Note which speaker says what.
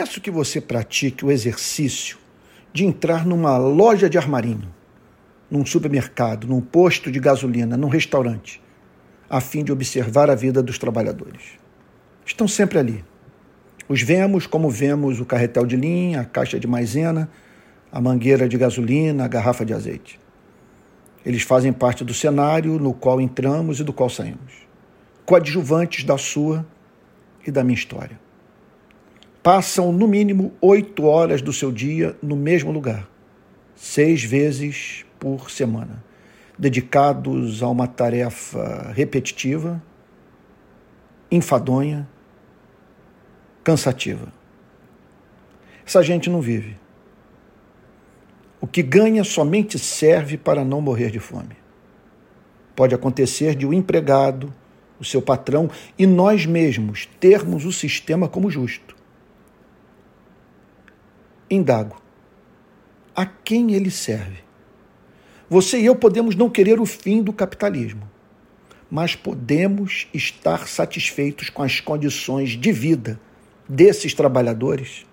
Speaker 1: peço que você pratique o exercício de entrar numa loja de armarinho, num supermercado, num posto de gasolina, num restaurante, a fim de observar a vida dos trabalhadores. Estão sempre ali. Os vemos como vemos o carretel de linha, a caixa de maisena, a mangueira de gasolina, a garrafa de azeite. Eles fazem parte do cenário no qual entramos e do qual saímos, coadjuvantes da sua e da minha história. Passam no mínimo oito horas do seu dia no mesmo lugar, seis vezes por semana, dedicados a uma tarefa repetitiva, enfadonha, cansativa. Essa gente não vive. O que ganha somente serve para não morrer de fome. Pode acontecer de o um empregado, o seu patrão e nós mesmos termos o sistema como justo. Indago: a quem ele serve? Você e eu podemos não querer o fim do capitalismo, mas podemos estar satisfeitos com as condições de vida desses trabalhadores